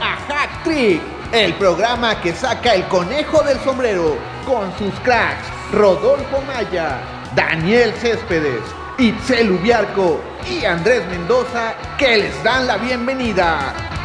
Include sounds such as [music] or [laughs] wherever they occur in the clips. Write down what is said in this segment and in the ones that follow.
a Hack Trick, el programa que saca el conejo del sombrero con sus cracks Rodolfo Maya, Daniel Céspedes, Itzel Ubiarco y Andrés Mendoza que les dan la bienvenida.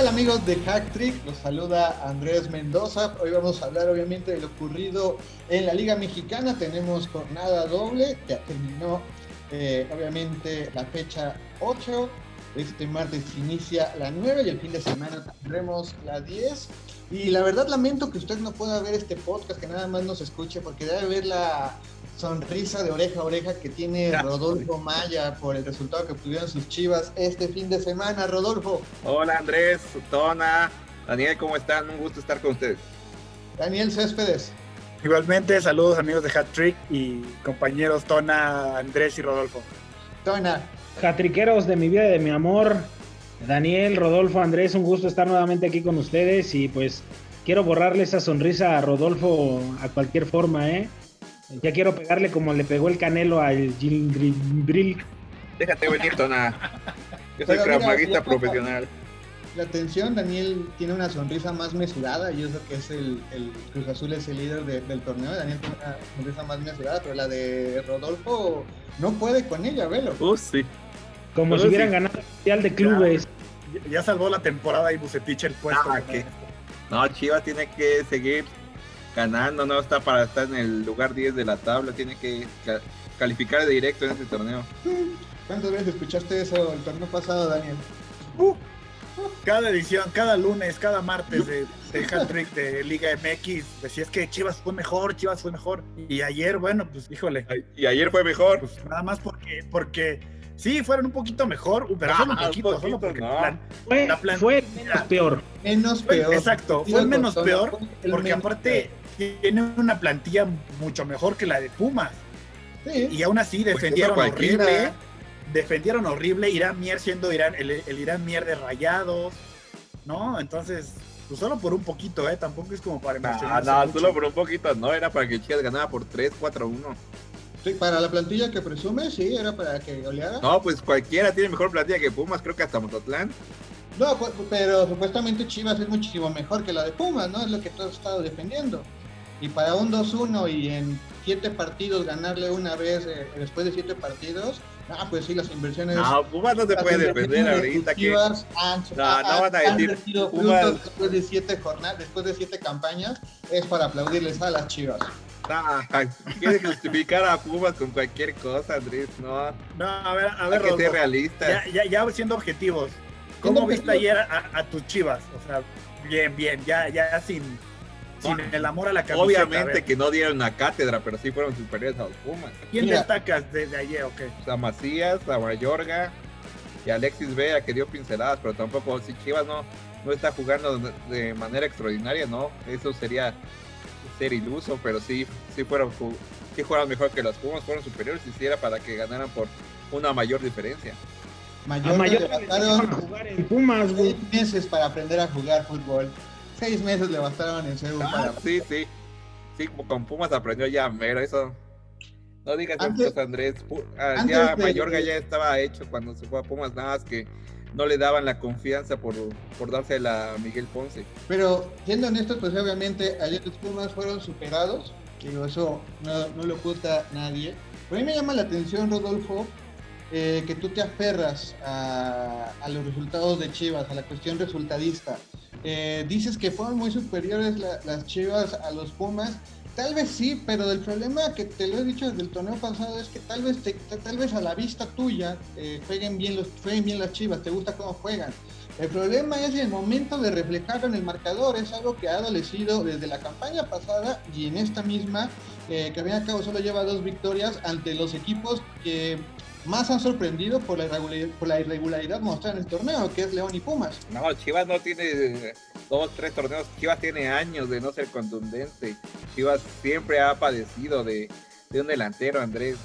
Tal amigos de Hack Trick? Los saluda Andrés Mendoza. Hoy vamos a hablar obviamente de lo ocurrido en la Liga Mexicana. Tenemos jornada doble, ya terminó eh, obviamente la fecha 8. Este martes inicia la 9 y el fin de semana tendremos la 10. Y la verdad lamento que usted no pueda ver este podcast, que nada más nos escuche, porque debe ver la sonrisa de oreja a oreja que tiene Rodolfo Maya por el resultado que obtuvieron sus chivas este fin de semana. Rodolfo. Hola Andrés, Tona, Daniel, ¿cómo están? Un gusto estar con ustedes. Daniel Céspedes. Igualmente, saludos amigos de Hat Trick y compañeros Tona, Andrés y Rodolfo. Tona. Hatriqueros de mi vida y de mi amor, Daniel, Rodolfo, Andrés, un gusto estar nuevamente aquí con ustedes y pues quiero borrarle esa sonrisa a Rodolfo a cualquier forma, ¿eh? Ya quiero pegarle como le pegó el canelo al Gilbril. Déjate venir, Tona. Yo soy cramaguista profesional. La atención, Daniel tiene una sonrisa más mesurada. Yo sé que es el, el Cruz Azul es el líder de, del torneo. Daniel tiene una sonrisa más mesurada, pero la de Rodolfo no puede con ella, velo. Uh, sí. Como Pero si hubieran sí. ganado el Mundial de Clubes. Ya, ya salvó la temporada y Bucetich el puesto. Ah, ¿qué? No, Chivas tiene que seguir ganando, no está para estar en el lugar 10 de la tabla, tiene que ca- calificar de directo en este torneo. ¿Cuántas veces escuchaste eso el torneo pasado, Daniel? Cada edición, cada lunes, cada martes de, de Hat Trick de Liga MX, decías que Chivas fue mejor, Chivas fue mejor. Y ayer, bueno, pues híjole, Y ayer fue mejor. pues nada más porque, porque sí, fueron un poquito mejor, pero solo un Ah, un poquito, solo poquito, porque no. plan- Fue, La plan- fue menos peor. Menos peor. exacto, fue menos peor, porque aparte tiene una plantilla mucho mejor que la de Pumas. Sí. Y aún así Pues defendieron horrible. Defendieron horrible. Irán Mier siendo Irán, el, el Irán Mier de rayados. ¿No? Entonces, pues solo por un poquito, ¿eh? Tampoco es como para No, emocionarse no, mucho. solo por un poquito, no, era para que Chivas ganara por 3, 4, 1. Sí, para la plantilla que presume, sí, era para que goleara. No, pues cualquiera tiene mejor plantilla que Pumas, creo que hasta Mototlán. No, pu- pero supuestamente Chivas es muchísimo mejor que la de Pumas, ¿no? Es lo que tú has estado defendiendo. Y para un 2-1 y en siete partidos ganarle una vez eh, después de siete partidos, ah, pues sí, las inversiones. No, Pumas no las puede defender de ahorita que... Chivas han, No, no van a decir, Pumas- después de siete jornadas, después de siete campañas, es para aplaudirles a las Chivas. Ah, Quiere justificar a Pumas con cualquier cosa, Andrés, no. No, a ver, a Hay ver, que ser Rodolfo, realista. ya, ya, ya siendo objetivos. Siendo ¿Cómo viste objetivos. ayer a, a tus chivas? O sea, bien, bien, ya, ya sin, sin No, el amor a la camiseta. a Obviamente que no dieron una cátedra, pero sí fueron superiores a los Pumas. ¿Quién Mira. destacas de, de ayer? Ok. O sea, Macías, a Mayorga y Alexis Vega que dio pinceladas, pero tampoco, si Chivas no, no está jugando de, manera extraordinaria, no, eso sería ser iluso, pero sí, sí fueron, sí jugaron mejor que los Pumas, fueron superiores y sí era para que ganaran por una mayor diferencia. A Mayor Mayor le le bastaron dejaron jugar en Pumas, güey. meses para aprender a jugar fútbol. Seis meses le bastaron en Seúl Ah, para sí, sí, sí, con Pumas aprendió ya mero, eso. No digas Antes- Andrés. Ah, ya de- Mayorga ya estaba hecho cuando se fue a Pumas, nada más que no le daban la confianza por, por dársela a Miguel Ponce. Pero siendo honestos, pues obviamente ayer los Pumas fueron superados. Digo, eso no, no lo oculta nadie. Pero a mí me llama la atención, Rodolfo, eh, que tú te aferras a, a los resultados de Chivas, a la cuestión resultadista. Eh, dices que fueron muy superiores la- las Chivas a los Pumas. Tal vez sí, pero el problema que te lo he dicho desde el torneo pasado es que tal vez, te- tal a la vista tuya eh, jueguen, bien los, jueguen bien las Chivas, te gusta cómo juegan. El problema es el momento de reflejarlo en el marcador, es algo que ha adolecido desde la campaña pasada y en esta misma, eh, que al cabo solo lleva dos victorias ante los equipos que más han sorprendido por la, irregularidad, mostrada en el torneo, que es León y Pumas. No, Chivas no tiene eh, dos, tres torneos. Chivas tiene años de no ser contundente. Chivas siempre ha padecido de, un delantero, Andrés.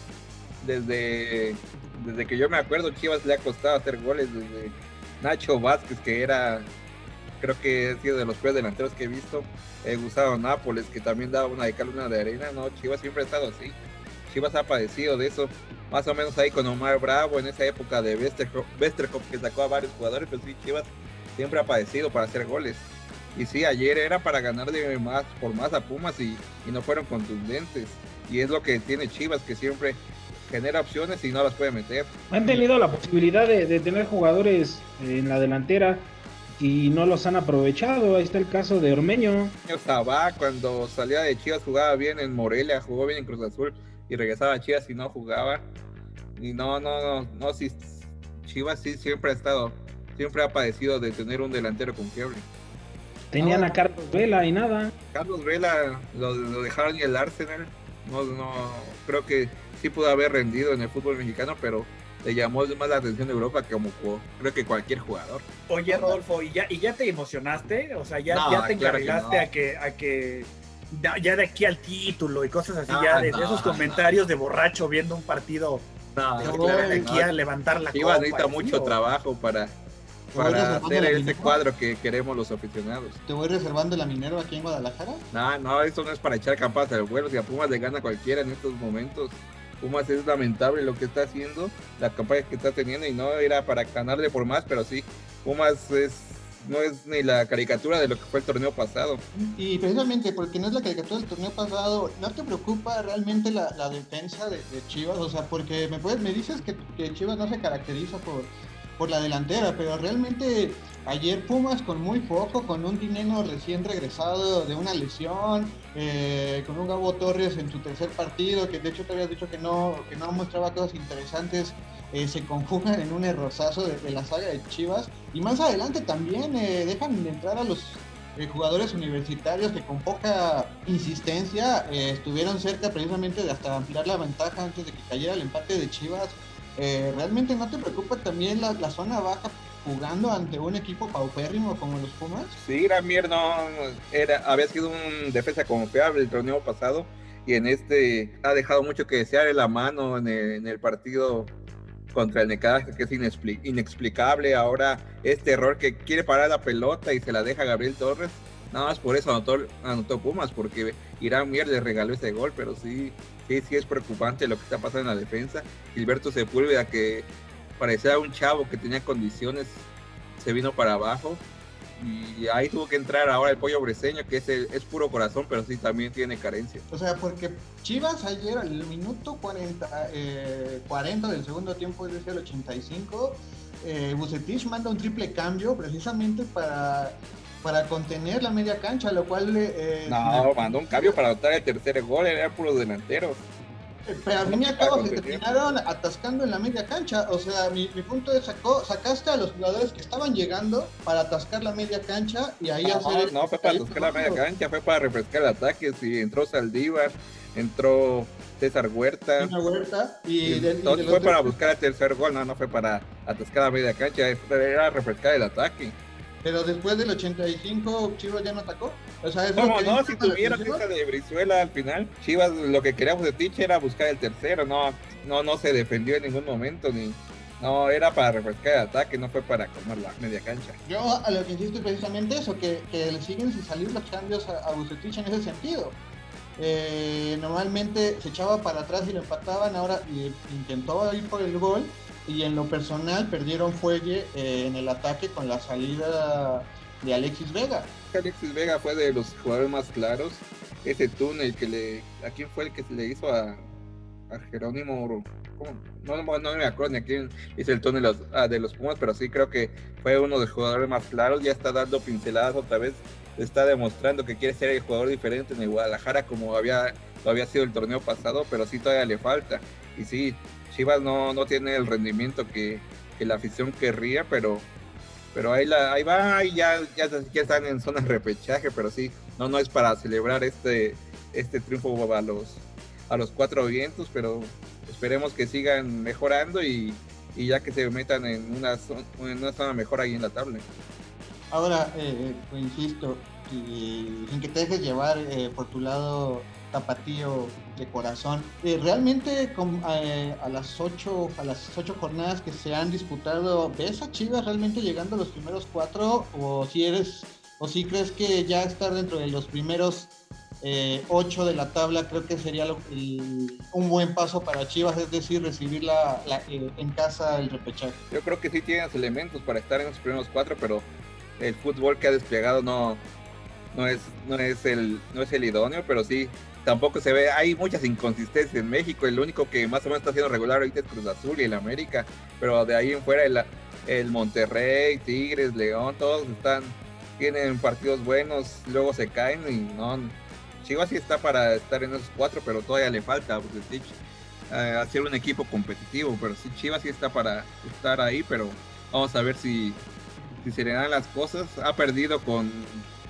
Desde, desde que yo me acuerdo, Chivas le ha costado hacer goles. Desde Nacho Vázquez, que era creo que ha sido de los peores delanteros que he visto. He gustado Nápoles, que también daba una de cal, una de arena. No, Chivas siempre ha estado así. Chivas ha padecido de eso. Más o menos ahí con Omar Bravo, en esa época de Westerhoff, que sacó a varios jugadores, pero sí, Chivas siempre ha padecido para hacer goles. Y sí, ayer era para ganar de más por más a Pumas y, y no fueron contundentes. Y es lo que tiene Chivas, que siempre genera opciones y no las puede meter. Han tenido la posibilidad de, tener jugadores en la delantera y no los han aprovechado. Ahí está el caso de Ormeño. Sabá, cuando salía de Chivas, jugaba bien en Morelia, jugó bien en Cruz Azul y regresaba a Chivas y no jugaba. Y no, no, no, no, sí, Chivas sí siempre ha estado, siempre ha padecido de tener un delantero confiable. Tenían a Carlos Vela y nada. Carlos Vela lo, lo dejaron y el Arsenal. No, no, creo que sí pudo haber rendido en el fútbol mexicano, pero le llamó más la atención de Europa que como creo que cualquier jugador. Oye, Rodolfo, ¿y ya, y ya te emocionaste? O sea, ya, ya te encargaste a que, a que ya, de aquí al título y cosas así, ya de, esos comentarios de borracho viendo un partido de aquí a levantar la Iba necesita mucho trabajo para, para hacer ese cuadro que queremos los aficionados. ¿Te voy reservando la Minero aquí en Guadalajara? No, no, eso no es para echar campanas al vuelo. Si a Pumas le gana cualquiera en estos momentos, Pumas es lamentable lo que está haciendo, la campaña que está teniendo y no era para ganarle por más, pero sí, Pumas es no es ni la caricatura de lo que fue el torneo pasado. Y precisamente porque no es la caricatura del torneo pasado, ¿no te preocupa realmente la, defensa de, Chivas? O sea, porque me, puedes, me dices que Chivas no se caracteriza por, por la delantera, pero realmente ayer Pumas con muy poco, con un dinero recién regresado de una lesión, eh, con un Gabo Torres en su tercer partido, que de hecho te habías dicho que no, que no mostraba cosas interesantes, eh, se conjugan en un errozazo de, la saga de Chivas. Y más adelante también eh, dejan de entrar a los jugadores universitarios que con poca insistencia estuvieron cerca precisamente de hasta ampliar la ventaja antes de que cayera el empate de Chivas eh, ¿realmente no te preocupa también la, zona baja jugando ante un equipo paupérrimo como los Pumas? Sí, Gramier no era, había sido un defensa confiable el torneo pasado y en este ha dejado mucho que desear en la mano en el, partido contra el Necaxa, que es inexplicable. Ahora este error que quiere parar la pelota y se la deja Gabriel Torres. Nada más por eso anotó, anotó Pumas, porque Irán Mier le regaló ese gol, pero sí sí, sí es preocupante lo que está pasando en la defensa. Gilberto Sepúlveda, que parecía un chavo que tenía condiciones, se vino para abajo. Y ahí tuvo que entrar ahora el pollo breseño, que es, es puro corazón, pero sí también tiene carencia. O sea, porque Chivas ayer al minuto 40, 40 eh, del segundo tiempo, es decir, el 85, eh, Bucetich manda un triple cambio precisamente para para contener la media cancha, lo cual... Eh, no, mandó un cambio para anotar el tercer gol, era puro delantero. Pero a mí me acabo se terminaron atascando en la media cancha. O sea, mi, punto es, sacó, sacaste a los jugadores que estaban llegando para atascar la media cancha y ahí no, hacer... No, fue para atascar la media cancha, fue para refrescar el ataque. Si entró Saldívar, entró César Huerta. Huerta y, fue para buscar el tercer gol, no, no fue para atascar la media cancha, era refrescar el ataque. Pero después del 85, Chivas ya no atacó. O sea, ¿Cómo no? Si tuviera esa de Brizuela al final, Chivas lo que queríamos de Tiche era buscar el tercero. No, no, no se defendió en ningún momento ni. No, era para refrescar el ataque, no fue para comer la media cancha. Yo a lo que insisto es precisamente eso, que, que le siguen sin salir los cambios a, a Bucetich en ese sentido. Eh, normalmente se echaba para atrás y lo empataban, ahora intentó ir por el gol y en lo personal perdieron fuelle eh, en el ataque con la salida de Alexis Vega. Alexis Vega fue de los jugadores más claros. Ese túnel que le. ¿A quién fue el que se le hizo a, Jerónimo? No, no, me acuerdo ni a quién hizo el túnel ah, de los Pumas, pero sí creo que fue uno de los jugadores más claros. Ya está dando pinceladas otra vez. Está demostrando que quiere ser el jugador diferente en el Guadalajara como había, había sido el torneo pasado, pero sí todavía le falta. Y sí, Chivas no, no tiene el rendimiento que, la afición querría, pero pero ahí, la, ahí va, y ya, ya, están en zona de repechaje, pero sí, no, no es para celebrar este, este triunfo a los, a los cuatro vientos, pero esperemos que sigan mejorando y, ya que se metan en una, en una zona mejor ahí en la tabla. Ahora, eh, eh, insisto, y sin que te dejes llevar eh, por tu lado tapatío de corazón. Eh, realmente eh, a las ocho a las ocho jornadas que se han disputado, ¿ves a Chivas realmente llegando a los primeros cuatro? O si eres, o si crees que ya estar dentro de los primeros eh, ocho de la tabla creo que sería un buen paso para Chivas, es decir, recibir la, en casa el repechaje. Yo creo que sí tienes elementos para estar en los primeros cuatro, pero el fútbol que ha desplegado no, no es, no es el, no es el idóneo, pero sí, tampoco se ve, hay muchas inconsistencias en México, el único que más o menos está siendo regular ahorita es Cruz Azul y el América, pero de ahí en fuera el, Monterrey, Tigres, León, todos están, tienen partidos buenos, luego se caen y no, Chivas sí está para estar en esos cuatro, pero todavía le falta pues, eh, hacer un equipo competitivo, pero sí, Chivas sí está para estar ahí, pero vamos a ver si, si se le dan las cosas, ha perdido con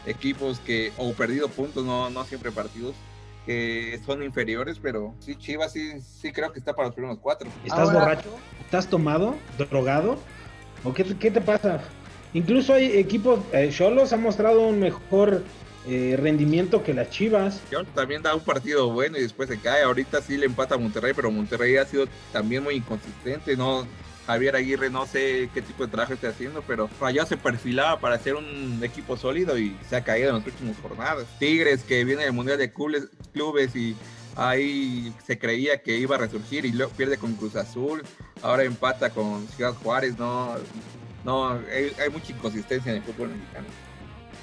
equipos que, o perdido puntos, no, no siempre partidos, que son inferiores, pero sí, Chivas sí, sí creo que está para los primeros cuatro. ¿Estás borracho? ¿Estás tomado? ¿Drogado? ¿O qué, qué te pasa? Incluso hay equipos, eh, Cholos ha mostrado un mejor eh, rendimiento que las Chivas. También da un partido bueno y después se cae. Ahorita sí le empata a Monterrey, pero Monterrey ha sido también muy inconsistente. No, Javier Aguirre no sé qué tipo de trabajo está haciendo, pero Rayados se perfilaba para ser un equipo sólido y se ha caído en las últimas jornadas. Tigres que viene del Mundial de Clubes y ahí se creía que iba a resurgir y luego pierde con Cruz Azul, ahora empata con Ciudad Juárez, no, no, hay, hay mucha inconsistencia en el fútbol mexicano.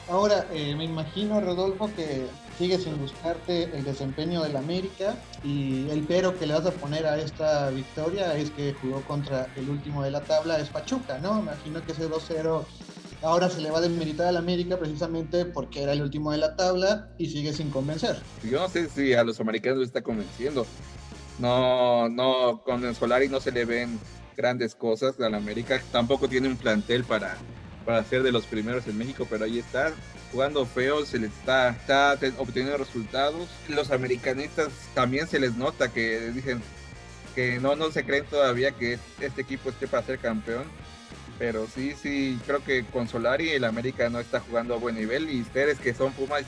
Ahora, eh, me imagino, Rodolfo, que sigues sin buscarte el desempeño del América y el pero que le vas a poner a esta victoria es que jugó contra el último de la tabla, es Pachuca, ¿no? Imagino que ese 2-0 ahora se le va a desmeritar al América precisamente porque era el último de la tabla y sigue sin convencer. Yo no sé si a los americanos les está convenciendo. No, no, con el Solari no se le ven grandes cosas al América. Tampoco tiene un plantel para para ser de los primeros en México, pero ahí está, jugando feo, se les está, está obteniendo resultados. Los americanistas también se les nota que dicen que no, no se creen todavía que este equipo esté para ser campeón. Pero sí, sí, creo que con Solari el América no está jugando a buen nivel y ustedes que son Pumas,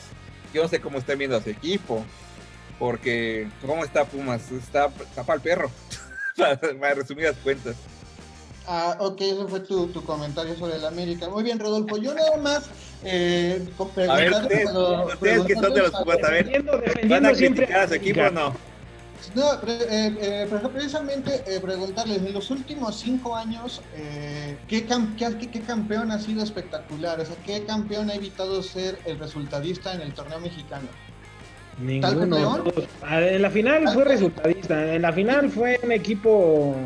yo no sé cómo están viendo a su equipo, porque ¿cómo está Pumas? Está, [laughs] para el perro, para resumidas cuentas. Ah, ok, ese fue tu, tu, comentario sobre el América. Muy bien, Rodolfo. Yo nada más. Eh, a ver, ustedes, ustedes que son de los Pumas, a ver, ¿van a criticar a su equipo o no? No, eh, eh, precisamente eh, preguntarles, en los últimos cinco años, eh, ¿qué, qué, qué, campeón ha sido espectacular? O sea, ¿qué campeón ha evitado ser el resultadista en el torneo mexicano? Ninguno. En la final fue resultadista, en la final fue un equipo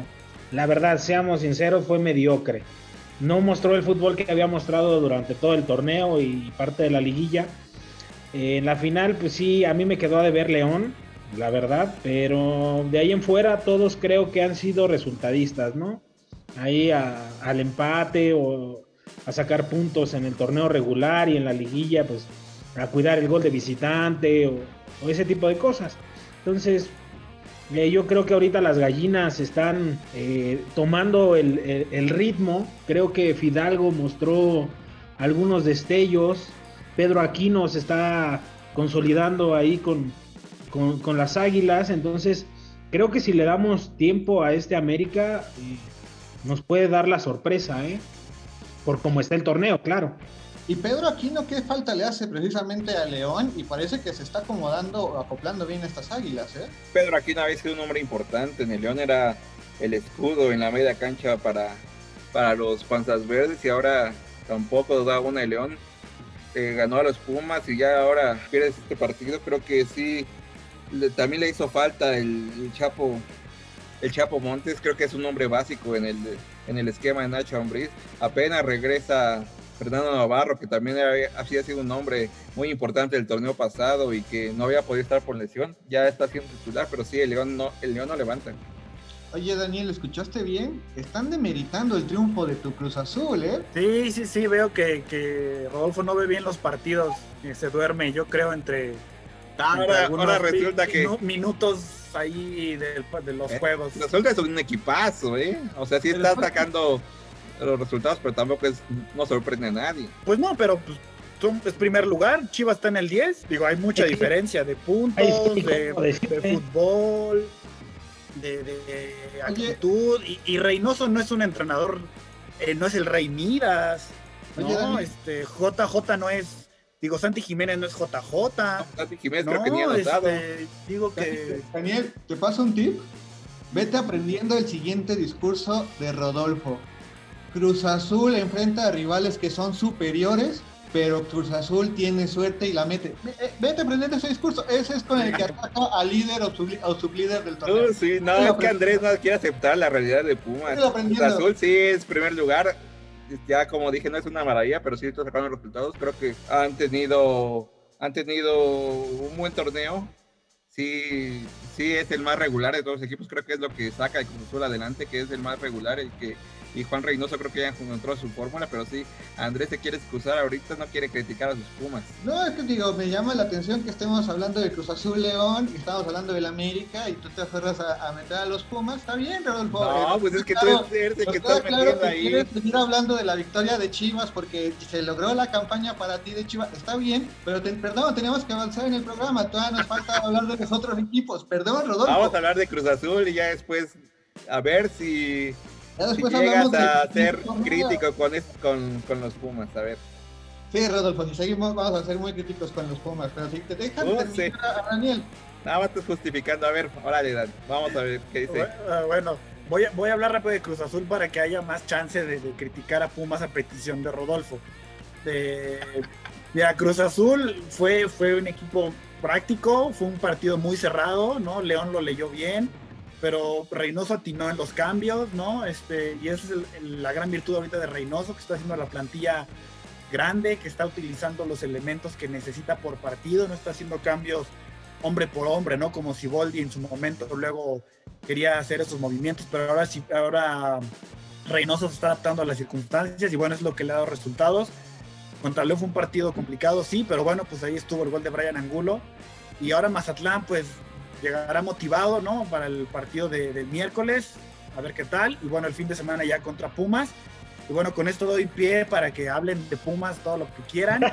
la verdad, seamos sinceros, fue mediocre. No mostró el fútbol que había mostrado durante todo el torneo y parte de la liguilla. en la final, pues sí, a mí me quedó de ver León, la verdad, pero de ahí en fuera todos creo que han sido resultadistas, ¿no? Ahí al empate o a sacar puntos en el torneo regular y en la liguilla, pues a cuidar el gol de visitante o, o ese tipo de cosas. Entonces, yo creo que ahorita las gallinas están eh, tomando el, ritmo. Creo que Fidalgo mostró algunos destellos. Pedro Aquino se está consolidando ahí con, con, las águilas. Entonces, creo que si le damos tiempo a este América, eh, nos puede dar la sorpresa, ¿eh? Por cómo está el torneo, claro. Y Pedro Aquino, ¿qué falta le hace precisamente a León? Y parece que se está acomodando, acoplando bien estas águilas, ¿eh? Pedro Aquino había sido un hombre importante. En el León era el escudo en la media cancha para, para los panzas verdes y ahora tampoco da una de León. Eh, ganó a los Pumas y ya ahora pierdes este partido. Creo que sí, también le hizo falta el, Chapo el Chapo Montes, creo que es un hombre básico en el, en el esquema de Nacho Ambriz. Apenas regresa Fernando Navarro, que también había, sido un hombre muy importante del torneo pasado y que no había podido estar por lesión, ya está siendo titular, pero sí, el León no, el León no levanta. Oye, Daniel, ¿escuchaste bien? Están demeritando el triunfo de tu Cruz Azul, ¿eh? Sí, sí, sí, veo que, Rodolfo no ve bien los partidos, se duerme, yo creo, entre... Ahora, resulta que... Minutos ahí de, los eh, juegos. Resulta que es un equipazo, ¿eh? O sea, sí está atacando los resultados, pero tampoco es, no sorprende a nadie. Pues no, pero pues, es primer lugar, Chivas está en el 10. Digo, hay mucha diferencia de puntos, de, fútbol, de, actitud. Y, Reynoso no es un entrenador, eh, no es el Rey Midas. no, este, JJ no es. Digo, Santi Jiménez no es JJ. Santi Jiménez creo que ni anotado. Este, digo que. Daniel, ¿te paso un tip? Vete aprendiendo el siguiente discurso de Rodolfo. Cruz Azul enfrenta a rivales que son superiores, pero Cruz Azul tiene suerte y la mete. Eh, vete aprendiendo ese discurso. Ese es con el que ataca al líder o, sublíder del torneo. sí, no, es que Andrés no quiere aceptar la realidad de Pumas. Cruz Azul sí es primer lugar. Ya como dije, no es una maravilla, pero sí está sacando resultados. Creo que han tenido, han tenido un buen torneo sí, sí es el más regular de todos los equipos. Creo que es lo que saca el Cruz Azul adelante, que es el más regular, el que y Juan Reynoso creo que ya encontró su fórmula, pero sí, Andrés se quiere excusar ahorita, no quiere criticar a sus Pumas. No, es que digo, me llama la atención que estemos hablando de Cruz Azul León, y estamos hablando del América, y tú te aferras a, meter a los Pumas, está bien, Rodolfo. No, eh, pues es que tú eres el que estás metiendo ahí. Quieres seguir hablando de la victoria de Chivas porque se logró la campaña para ti de Chivas, está bien, pero perdón, tenemos que avanzar en el programa, todavía nos falta [laughs] hablar de los otros equipos, perdón, Rodolfo. Vamos a hablar de Cruz Azul y ya después a ver si si llegas a ser crítico con, con, con, los Pumas, a ver. Sí, Rodolfo, si seguimos vamos a ser muy críticos con los Pumas, pero si te dejan uh, a Daniel. Nada más estás justificando, a ver, órale, Dan, vamos a ver qué dice. Bueno, voy a, voy a hablar rápido de Cruz Azul para que haya más chance de, criticar a Pumas a petición de Rodolfo. De, mira, Cruz Azul fue, fue un equipo práctico, fue un partido muy cerrado, ¿no? León lo leyó bien pero Reynoso atinó en los cambios, ¿no? Este, y esa es la gran virtud ahorita de Reynoso, que está haciendo la plantilla grande, que está utilizando los elementos que necesita por partido, no está haciendo cambios hombre por hombre, ¿no? Como si Boldi en su momento luego quería hacer esos movimientos, pero ahora sí, ahora Reynoso se está adaptando a las circunstancias y bueno, es lo que le ha dado resultados. Contra León fue un partido complicado, sí, pero bueno, pues ahí estuvo el gol de Brian Angulo. Y ahora Mazatlán, pues llegará motivado, ¿no? Para el partido de, del miércoles, a ver qué tal. Y bueno, el fin de semana ya contra Pumas. Y bueno, con esto doy pie para que hablen de Pumas todo lo que quieran. [laughs]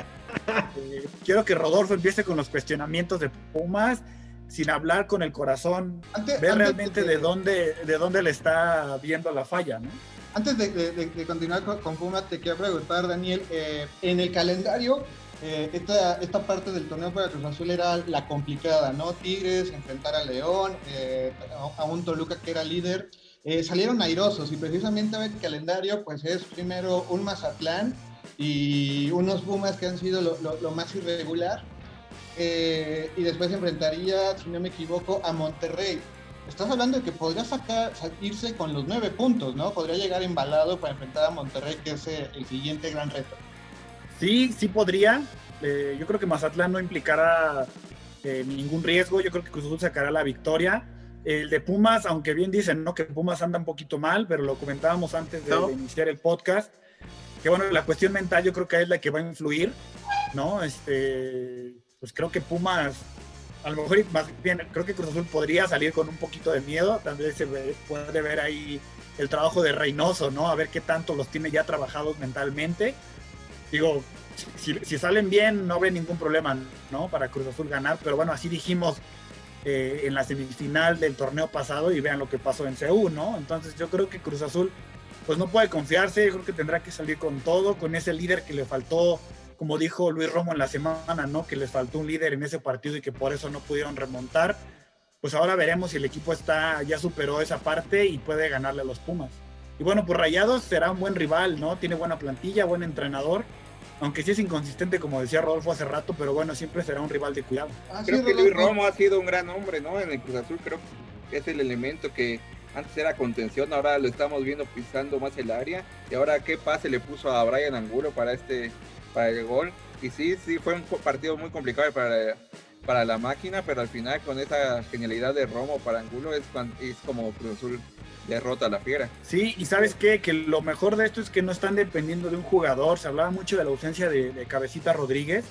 Eh, quiero que Rodolfo empiece con los cuestionamientos de Pumas, sin hablar con el corazón, ver realmente de, dónde, de dónde le está viendo la falla, ¿no? Antes de, continuar con, Pumas, te quiero preguntar, Daniel, eh, en el calendario eh, esta, esta parte del torneo para Cruz Azul era la complicada, ¿no? Tigres, enfrentar a León, eh, a, un Toluca que era líder. Eh, salieron airosos y precisamente el calendario pues es primero un Mazatlán y unos Pumas que han sido lo, lo, más irregular. y después enfrentaría, si no me equivoco, a Monterrey. Estás hablando de que podría sacar, irse con los nueve puntos, ¿no? Podría llegar embalado para enfrentar a Monterrey, que es el siguiente gran reto. Sí, sí podría. Eh, yo creo que Mazatlán no implicará eh, ningún riesgo. Yo creo que Cruz Azul sacará la victoria. El de Pumas, aunque bien dicen ¿no? que Pumas anda un poquito mal, pero lo comentábamos antes de, iniciar el podcast. Que bueno, la cuestión mental yo creo que es la que va a influir, ¿no? Este, pues creo que Pumas, a lo mejor más bien, creo que Cruz Azul podría salir con un poquito de miedo. También se puede ver ahí el trabajo de Reynoso, ¿no? A ver qué tanto los tiene ya trabajados mentalmente digo, si, salen bien, no ve ningún problema, ¿no? Para Cruz Azul ganar, pero bueno, así dijimos eh, en la semifinal del torneo pasado y vean lo que pasó en CU, ¿no? Entonces yo creo que Cruz Azul, pues no puede confiarse, yo creo que tendrá que salir con todo, con ese líder que le faltó, como dijo Luis Romo en la semana, ¿no? Que les faltó un líder en ese partido y que por eso no pudieron remontar. Pues ahora veremos si el equipo está, ya superó esa parte y puede ganarle a los Pumas. Y bueno, pues Rayados será un buen rival, ¿no? Tiene buena plantilla, buen entrenador. Aunque sí es inconsistente, como decía Rodolfo hace rato, pero bueno, siempre será un rival de cuidado. Ah, creo que Luis Romo ha sido un gran hombre, ¿no? En el Cruz Azul creo que es el elemento que antes era contención, ahora lo estamos viendo pisando más el área. Y ahora qué pase le puso a Brian Angulo para este para el gol. Y sí, sí, fue un partido muy complicado para, para la máquina, pero al final con esa genialidad de Romo para Angulo es, es como Cruz Azul derrota a la fiera. Sí, y sabes qué, que lo mejor de esto es que no están dependiendo de un jugador. Se hablaba mucho de la ausencia de, Cabecita Rodríguez.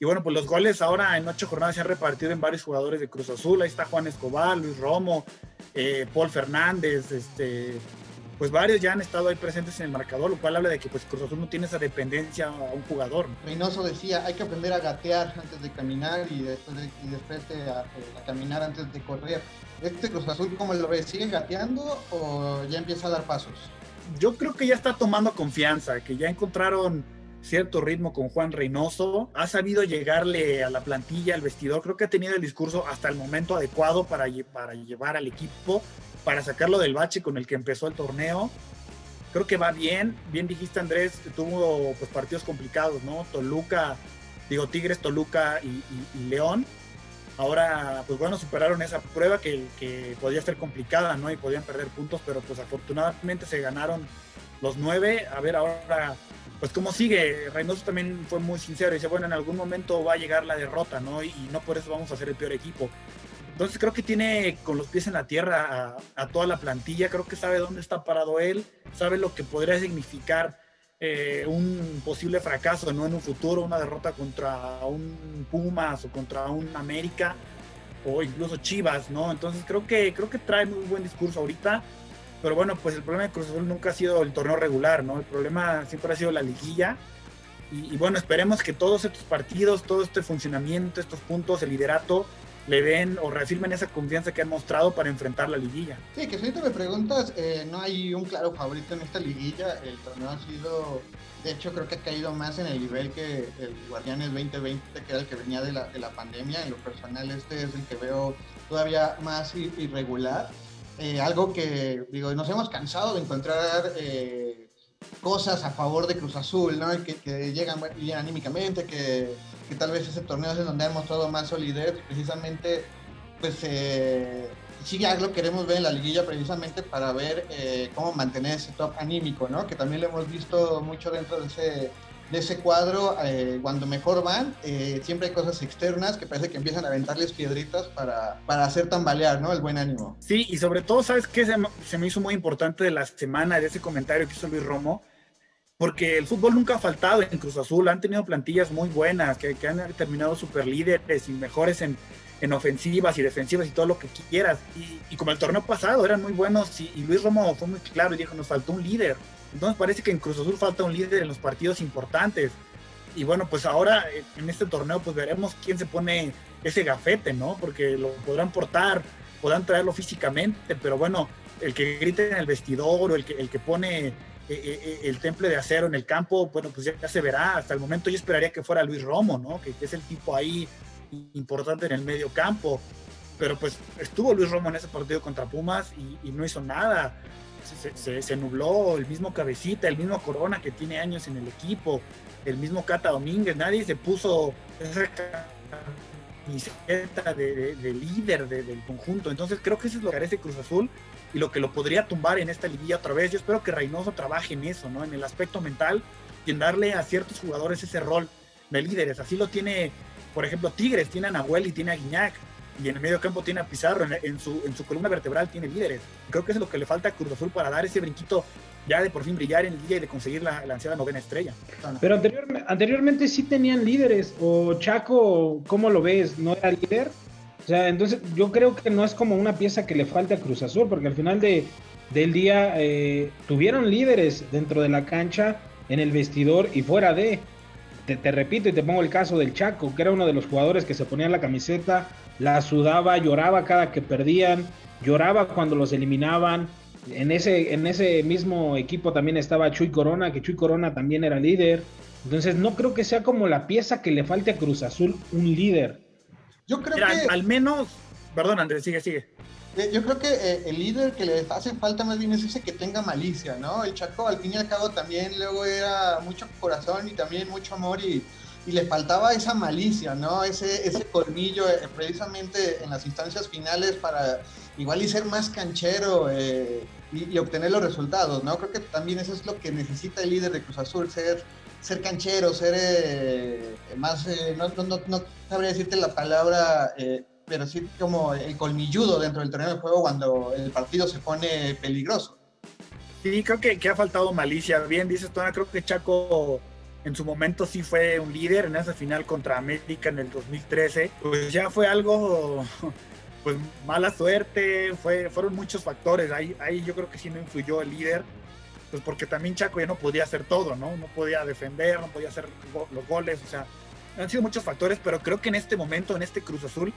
Y bueno, pues los goles ahora en ocho jornadas se han repartido en varios jugadores de Cruz Azul. Ahí está Juan Escobar, Luis Romo, eh, Paul Fernández, este, pues varios ya han estado ahí presentes en el marcador, lo cual habla de que pues Cruz Azul no tiene esa dependencia a un jugador. Reynoso decía, hay que aprender a gatear antes de caminar y después, de, y después a, caminar antes de correr. ¿Este Cruz Azul cómo lo ve? ¿Sigue gateando o ya empieza a dar pasos? Yo creo que ya está tomando confianza, que ya encontraron cierto ritmo con Juan Reynoso, ha sabido llegarle a la plantilla, al vestidor, creo que ha tenido el discurso hasta el momento adecuado para, para llevar al equipo, para sacarlo del bache con el que empezó el torneo. Creo que va bien, bien dijiste Andrés, tuvo pues partidos complicados, ¿no? Toluca, digo Tigres, Toluca y, León. Ahora, pues bueno, superaron esa prueba que, que podía ser complicada, ¿no? Y podían perder puntos, pero pues afortunadamente se ganaron los nueve. A ver ahora pues cómo sigue. Reynoso también fue muy sincero. Dice, bueno, en algún momento va a llegar la derrota, ¿no? Y, no por eso vamos a ser el peor equipo. Entonces creo que tiene con los pies en la tierra a, toda la plantilla. Creo que sabe dónde está parado él, sabe lo que podría significar eh, un posible fracaso, ¿no? En un futuro, una derrota contra un Pumas o contra un América o incluso Chivas, ¿no? Entonces creo que, creo que trae muy buen discurso ahorita pero bueno, pues el problema de Cruz Azul nunca ha sido el torneo regular, ¿no? El problema siempre ha sido la liguilla. Y, bueno, esperemos que todos estos partidos, todo este funcionamiento, estos puntos, el liderato, le den o reafirmen esa confianza que han mostrado para enfrentar la liguilla. Sí, que si ahorita me preguntas, eh, no hay un claro favorito en esta liguilla. El torneo ha sido, de hecho, creo que ha caído más en el nivel que el Guardianes 2020, que era el que venía de la, de la pandemia. En lo personal, este es el que veo todavía más irregular. Eh, algo que, digo, nos hemos cansado de encontrar eh, cosas a favor de Cruz Azul, ¿no? Que, que llegan bien anímicamente, que, que, tal vez ese torneo es donde han mostrado más solidez, precisamente, pues eh, sí ya lo queremos ver en la liguilla precisamente para ver eh, cómo mantener ese top anímico, ¿no? Que también lo hemos visto mucho dentro de ese de ese cuadro, eh, cuando mejor van, eh, siempre hay cosas externas que parece que empiezan a aventarles piedritas para, para hacer tambalear, ¿no? El buen ánimo. Sí, y sobre todo, ¿sabes qué? Se, me hizo muy importante de la semana, de ese comentario que hizo Luis Romo, porque el fútbol nunca ha faltado en Cruz Azul, han tenido plantillas muy buenas, que, han terminado super líderes y mejores en, en, ofensivas y defensivas y todo lo que quieras. Y, como el torneo pasado eran muy buenos y, y Luis Romo fue muy claro y dijo, nos faltó un líder entonces parece que en Cruz Azul falta un líder en los partidos importantes. Y bueno, pues ahora en este torneo pues veremos quién se pone ese gafete, ¿no? Porque lo podrán portar, podrán traerlo físicamente, pero bueno, el que grite en el vestidor o el que, el que pone eh, eh, eh, el temple de acero en el campo, bueno, pues ya, se verá. Hasta el momento yo esperaría que fuera Luis Romo, ¿no? Que, es el tipo ahí importante en el medio campo. Pero pues estuvo Luis Romo en ese partido contra Pumas y, no hizo nada se, nubló, el mismo Cabecita, el mismo Corona que tiene años en el equipo, el mismo Cata Domínguez, nadie se puso esa camiseta de, líder del conjunto. Entonces creo que eso es lo que carece Cruz Azul y lo que lo podría tumbar en esta liguilla otra vez. Yo espero que Reynoso trabaje en eso, ¿no? En el aspecto mental y en darle a ciertos jugadores ese rol de líderes. Así lo tiene, por ejemplo, Tigres, tiene a Nahuel y tiene a Guiñac y en el medio campo tiene a Pizarro, en, su, en su columna vertebral tiene líderes. Creo que es lo que le falta a Cruz Azul para dar ese brinquito ya de por fin brillar en Liga y de conseguir la, la ansiada novena estrella. Pero anteriormente sí tenían líderes, o Chaco, ¿cómo lo ves? ¿No era líder? O sea, entonces yo creo que no es como una pieza que le falte a Cruz Azul, porque al final de, del día eh, tuvieron líderes dentro de la cancha, en el vestidor y fuera de. Te, te, repito y te pongo el caso del Chaco, que era uno de los jugadores que se ponía la camiseta la sudaba, lloraba cada que perdían, lloraba cuando los eliminaban. En ese, en ese mismo equipo también estaba Chuy Corona, que Chuy Corona también era líder. Entonces no creo que sea como la pieza que le falte a Cruz Azul un líder. Yo creo que... Al menos... Perdón, Andrés, sigue, sigue. Eh, yo creo que eh, el líder que le hace falta más bien es ese que tenga malicia, ¿no? El Chaco al fin y al cabo también luego era mucho corazón y también mucho amor y y le faltaba esa malicia, ¿no? Ese, ese colmillo eh, precisamente en las instancias finales para igual y ser más canchero eh, y, obtener los resultados, ¿no? Creo que también eso es lo que necesita el líder de Cruz Azul, ser, ser canchero, ser eh, más, no, no, no, sabría decirte la palabra, pero sí como el colmilludo dentro del terreno de juego cuando el partido se pone peligroso. Sí, creo que, ha faltado malicia. Bien, dices, Tona, creo que Chaco en su momento sí fue un líder en esa final contra América en el 2013, pues ya fue algo [laughs] pues mala suerte, fue, fueron muchos factores. Ahí, ahí yo creo que sí no influyó el líder, pues porque también Chaco ya no podía hacer todo, ¿no? No podía defender, no podía hacer los goles, o sea, han sido muchos factores, pero creo que en este momento, en este Cruz Azul,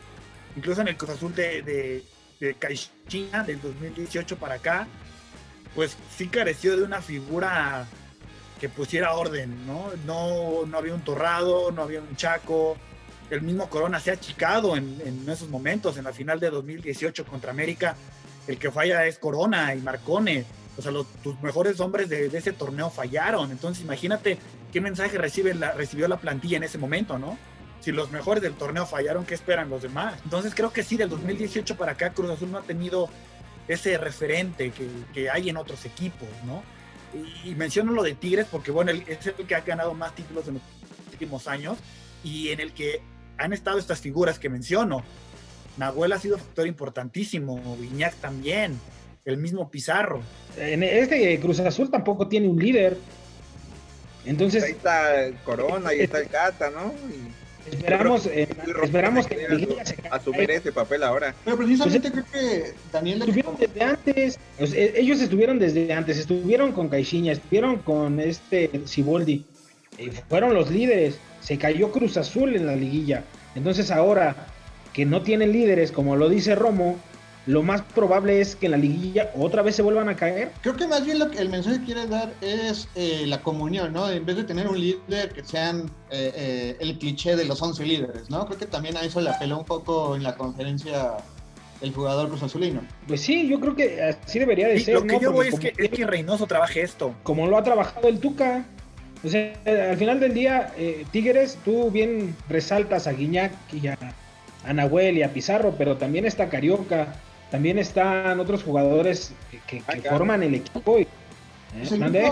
incluso en el Cruz Azul de, de, del 2018 para acá, pues sí careció de una figura que pusiera orden, ¿no? No, no había un Torrado, no había un Chaco, el mismo Corona se ha achicado en, en, esos momentos, en la final de 2018 contra América, el que falla es Corona y Marcone, o sea, los, tus mejores hombres de, ese torneo fallaron, entonces imagínate qué mensaje recibe la, recibió la plantilla en ese momento, ¿no? Si los mejores del torneo fallaron, ¿qué esperan los demás? Entonces creo que sí, del 2018 para acá Cruz Azul no ha tenido ese referente que, que hay en otros equipos, ¿no? Y, y menciono lo de Tigres porque, bueno, es el que ha ganado más títulos en los últimos años y en el que han estado estas figuras que menciono. Nahuel ha sido factor importantísimo, Viñac también, el mismo Pizarro. En este Cruz Azul tampoco tiene un líder. Entonces. Ahí está el Corona, ahí está el [laughs] Cata, ¿no? esperamos, eh, esperamos que, asumir ese papel ahora. Pero precisamente creo que Daniel estuvieron desde antes. E, ellos estuvieron desde antes, estuvieron con Caixinha, estuvieron con este Ciboldi. Eh, fueron los líderes se cayó Cruz Azul en la liguilla. Entonces ahora que no tienen líderes, como lo dice Romo, lo más probable es que en la liguilla otra vez se vuelvan a caer. Creo que más bien lo que el mensaje que quiere dar es eh, la comunión, ¿no? En vez de tener un líder que sean eh, eh, el cliché de los 11 líderes, ¿no? Creo que también a eso le apeló un poco en la conferencia el jugador Cruz Azulino. Pues sí, yo creo que así debería de ser. Lo que yo voy es que, es que Reynoso trabaje esto. Como lo ha trabajado el Tuca. O sea, al final del día, eh, Tigres, tú bien resaltas a Guiñac y a, Nahuel y a Pizarro, pero también está Carioca, también están otros jugadores que, ah, forman el equipo. Y, ¿eh? ¿eh?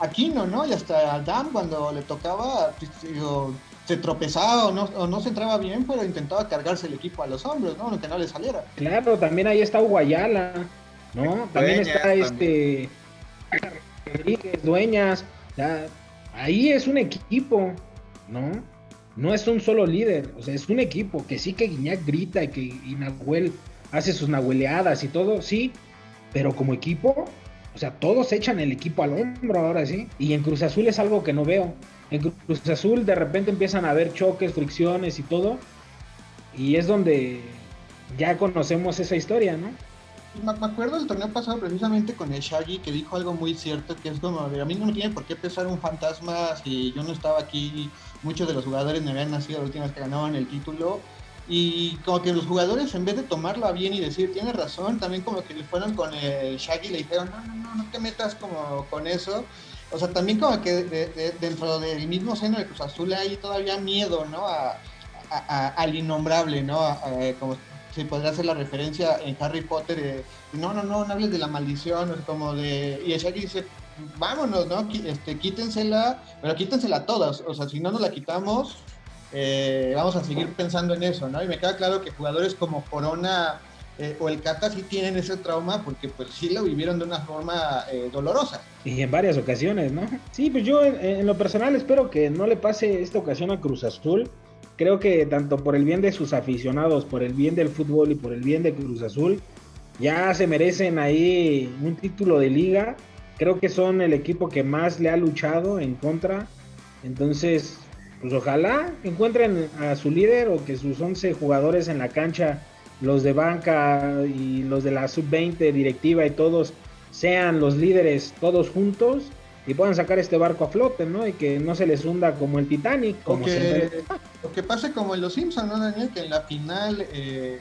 Aquino, ¿no? Y hasta Adam cuando le tocaba, pues, se tropezaba o no, o no se entraba bien, pero intentaba cargarse el equipo a los hombros, ¿no? Que no le saliera. Claro, también ahí está Uguayala, ¿no? También está este Rodríguez, Dueñas, ya Ahí es un equipo, ¿no? No es un solo líder, o sea, es un equipo que sí que Guiñac grita y que y Nahuel hace sus nahueleadas y todo, sí, pero como equipo, o sea, todos echan el equipo al hombro ahora sí. Y en Cruz Azul es algo que no veo. En Cruz Azul de repente empiezan a haber choques, fricciones y todo. Y es donde ya conocemos esa historia, ¿no? me acuerdo del torneo pasado precisamente con el Shaggy que dijo algo muy cierto, que es como, a mí no me tiene por qué pesar un fantasma si yo no estaba aquí, muchos de los jugadores me habían nacido la última vez que ganaban el título, y como que los jugadores en vez de tomarlo a bien y decir, tiene razón, también como que le fueron con el Shaggy y le dijeron, no, no, no, no te metas como con eso, o sea, también como que dentro del mismo seno de Cruz Azul hay todavía miedo, ¿no? A, al innombrable, ¿no? como se podría hacer la referencia en Harry Potter no, no, no, no hables de la maldición, como de... Y Shaggy dice, vámonos, ¿no? Este, quítensela, pero quítensela todas, o sea, si no nos la quitamos, eh, vamos a seguir pensando en eso, ¿no? Y me queda claro que jugadores como Corona eh, o el Cata sí tienen ese trauma porque pues sí lo vivieron de una forma eh, dolorosa. Y en varias ocasiones, ¿no? Sí, pues yo en, lo personal espero que no le pase esta ocasión a Cruz Azul creo que tanto por el bien de sus aficionados, por el bien del fútbol y por el bien de Cruz Azul, ya se merecen ahí un título de liga. Creo que son el equipo que más le ha luchado en contra. Entonces, pues ojalá encuentren a su líder o que sus 11 jugadores en la cancha, los de banca y los de la sub-20 directiva y todos sean los líderes todos juntos y puedan sacar este barco a flote, ¿no? Y que no se les hunda como el Titanic. Como o, que, o que pase como en Los Simpsons, ¿no, Daniel? Que en la final eh,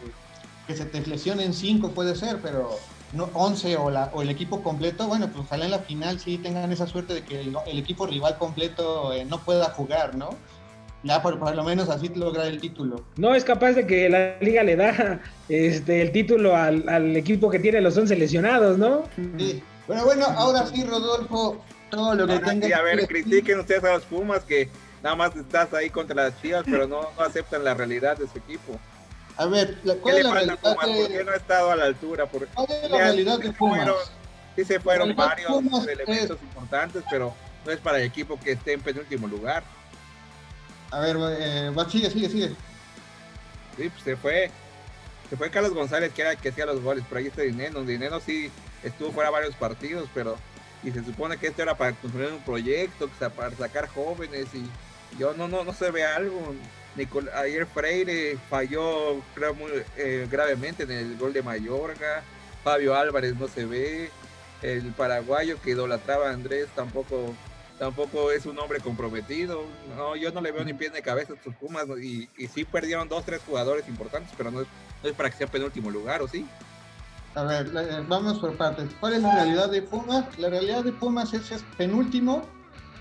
que se te lesionen 5 puede ser, pero no 11 o, la, o el equipo completo, bueno, pues ojalá en la final sí tengan esa suerte de que el, equipo rival completo eh, no pueda jugar, ¿no? Ya por, lo menos así lograr el título. No es capaz de que la liga le da este el título al, al equipo que tiene los 11 lesionados, ¿no? Sí. Bueno, bueno, ahora sí, Rodolfo, todo lo que a ver, critiquen ustedes a los Pumas que nada más estás ahí contra las Chivas, pero no, aceptan la realidad de su equipo. A ver, ¿cuál es la realidad de... ¿Por qué no ha estado a la altura? ¿Por... ¿Cuál es la realidad de Pumas? sí se fueron varios elementos importantes, pero no es para el equipo que esté en penúltimo lugar. A ver, eh, sigue, sigue, sigue. Sí, pues se fue Se fue Carlos González que era que hacía los goles, pero ahí está Dineno. Dineno sí estuvo fuera varios partidos, pero y se supone que esto era para construir un proyecto, para sacar jóvenes y yo no, no, no se ve algo. Ayer Freire falló muy eh, gravemente en el gol de Mayorga. Fabio Álvarez no se ve. El paraguayo que idolatraba a Andrés tampoco tampoco es un hombre comprometido. No, yo no le veo ni pies ni cabeza a sus Pumas y, sí perdieron dos, tres jugadores importantes, pero no es, para que sea penúltimo lugar, ¿o sí? A ver, vamos por partes. ¿Cuál es la realidad de Pumas? La realidad de Pumas es, es penúltimo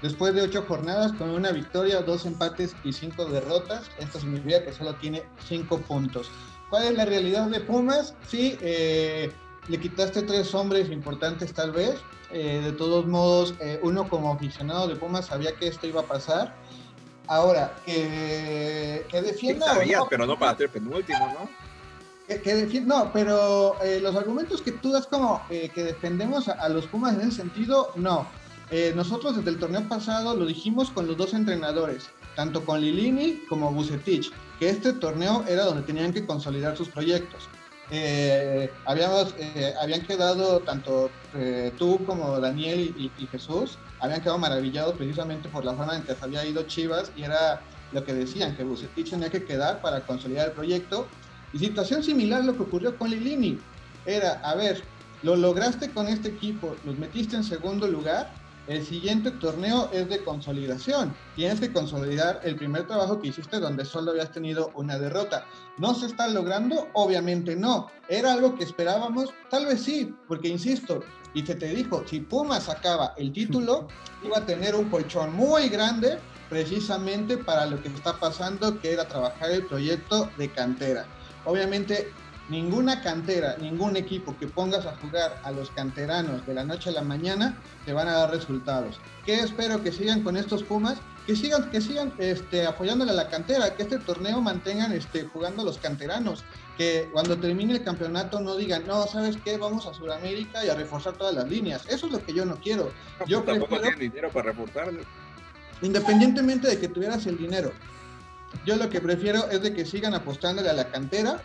después de ocho jornadas con una victoria, dos empates y cinco derrotas. Esto significa que solo tiene cinco puntos. ¿Cuál es la realidad de Pumas? Sí, eh, le quitaste tres hombres importantes tal vez. Eh, de todos modos, uno como aficionado de Pumas sabía que esto iba a pasar. Ahora, que, que defienda... Sí, pero no para ser penúltimo, ¿no? no, pero eh, los argumentos que tú das como eh, que defendemos a, los Pumas en ese sentido, no. Eh, nosotros desde el torneo pasado lo dijimos con los dos entrenadores, tanto con Lilini como Bucetich, que este torneo era donde tenían que consolidar sus proyectos. habíamos, habían quedado tanto tú como Daniel y, y, Jesús, habían quedado maravillados precisamente por la forma en que se había ido Chivas y era lo que decían, que Bucetich tenía que quedar para consolidar el proyecto y situación similar a lo que ocurrió con Lilini. Era, a ver, lo lograste con este equipo, los metiste en segundo lugar, el siguiente torneo es de consolidación. Tienes que consolidar el primer trabajo que hiciste donde solo habías tenido una derrota. ¿No se está logrando? Obviamente no. ¿Era algo que esperábamos? Tal vez sí, porque insisto, y se te dijo, si Pumas sacaba el título, [laughs] iba a tener un colchón muy grande precisamente para lo que está pasando, que era trabajar el proyecto de cantera. Obviamente, ninguna cantera, ningún equipo que pongas a jugar a los canteranos de la noche a la mañana te van a dar resultados. ¿Qué espero que sigan con estos Pumas? Que sigan, que sigan este, apoyándole a la cantera, que este torneo mantengan este, jugando a los canteranos, que cuando termine el campeonato no digan, no, ¿sabes qué? Vamos a Sudamérica y a reforzar todas las líneas. Eso es lo que yo no quiero. yo tampoco tienen dinero para reforzarlo. Independientemente de que tuvieras el dinero, yo lo que prefiero es de que sigan apostándole a la cantera,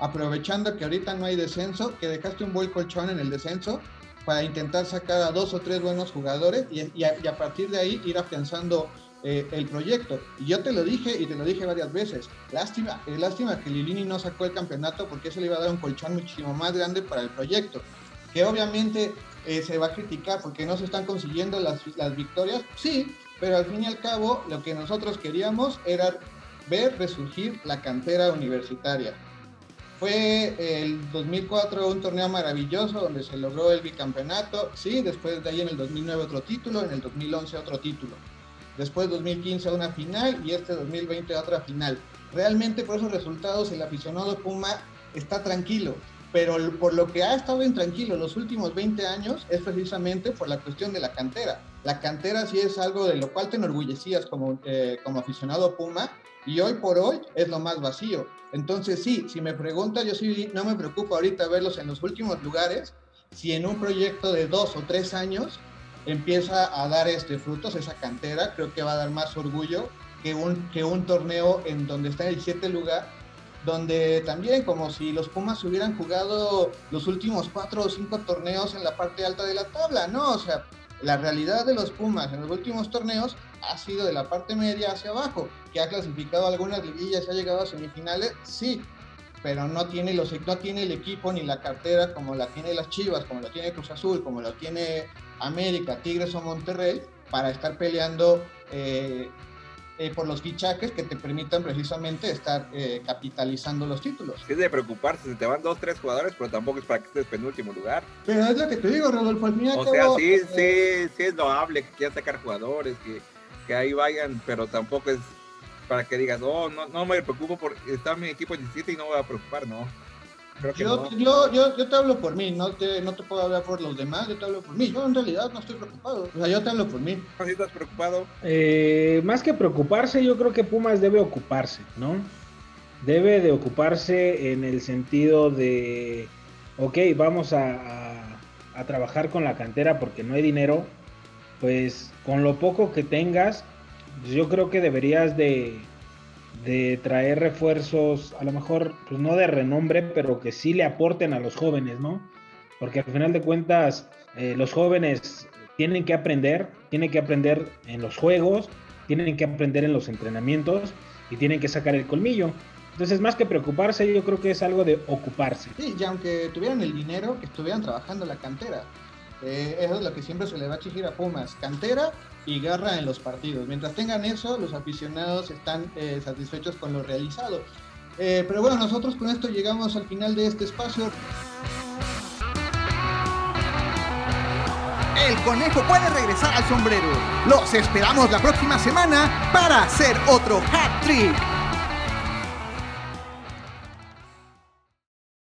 aprovechando que ahorita no hay descenso, que dejaste un buen colchón en el descenso para intentar sacar a dos o tres buenos jugadores y, a, partir de ahí ir afianzando eh, el proyecto. Y yo te lo dije y te lo dije varias veces. Lástima, es lástima que Lilini no sacó el campeonato porque eso le iba a dar un colchón muchísimo más grande para el proyecto. Que obviamente eh, se va a criticar porque no se están consiguiendo las, las victorias. Sí, pero al fin y al cabo lo que nosotros queríamos era ver resurgir la cantera universitaria. Fue el 2004 un torneo maravilloso donde se logró el bicampeonato, sí, después de ahí en el 2009 otro título, en el 2011 otro título. Después 2015 una final y este 2020 otra final. Realmente por esos resultados el aficionado Puma está tranquilo, pero por lo que ha estado intranquilo los últimos 20 años es precisamente por la cuestión de la cantera. La cantera sí es algo de lo cual te enorgullecías como, eh, como aficionado Puma y hoy por hoy es lo más vacío. Entonces sí, si me pregunta, yo sí no me preocupa ahorita verlos en los últimos lugares, si en un proyecto de dos o tres años empieza a dar este frutos, esa cantera, creo que va a dar más orgullo que un, que un torneo en donde está en el siete lugar donde también como si los Pumas hubieran jugado los últimos cuatro o cinco torneos en la parte alta de la tabla, ¿no? O sea, la realidad de los Pumas en los últimos torneos ha sido de la parte media hacia abajo, que ha clasificado algunas liguillas ha llegado a semifinales, sí, pero no tiene, los, no tiene el equipo ni la cartera como la tiene las Chivas, como la tiene Cruz Azul, como la tiene América, Tigres o Monterrey, para estar peleando eh, eh, por los fichajes que te permitan precisamente estar eh, capitalizando los títulos. Es de preocuparse, se te van dos, tres jugadores, pero tampoco es para que estés penúltimo lugar. Pero es lo que te digo, Rodolfo, al final. O sea, sí, sí, sí es loable que quieran sacar jugadores, que, que ahí vayan, pero tampoco es para que digas, oh, no, no me preocupo por estar mi equipo en 17 y no voy a preocupar, no yo, yo, yo, yo, te hablo por mí, no te, no te puedo hablar por los demás, yo te hablo por mí. Yo en realidad no estoy preocupado. O sea, yo te hablo por mí. ¿Sí estás preocupado? Eh, más que preocuparse, yo creo que Pumas debe ocuparse, ¿no? Debe de ocuparse en el sentido de, ok, vamos a, a trabajar con la cantera porque no hay dinero. Pues con lo poco que tengas, yo creo que deberías de traer refuerzos, a lo mejor, pues no de renombre, pero que sí le aporten a los jóvenes, ¿no? Porque al final de cuentas, eh, los jóvenes tienen que aprender, tienen que aprender en los juegos, tienen que aprender en los entrenamientos y tienen que sacar el colmillo. Entonces, más que preocuparse, yo creo que es algo de ocuparse. Sí, y aunque tuvieran el dinero, que estuvieran trabajando la cantera. Eh, eso es lo que siempre se le va a exigir a Pumas, cantera y garra en los partidos. Mientras tengan eso, los aficionados están eh, satisfechos con lo realizado. Eh, pero bueno, nosotros con esto llegamos al final de este espacio. El conejo puede regresar al sombrero. Los esperamos la próxima semana para hacer otro hat trick.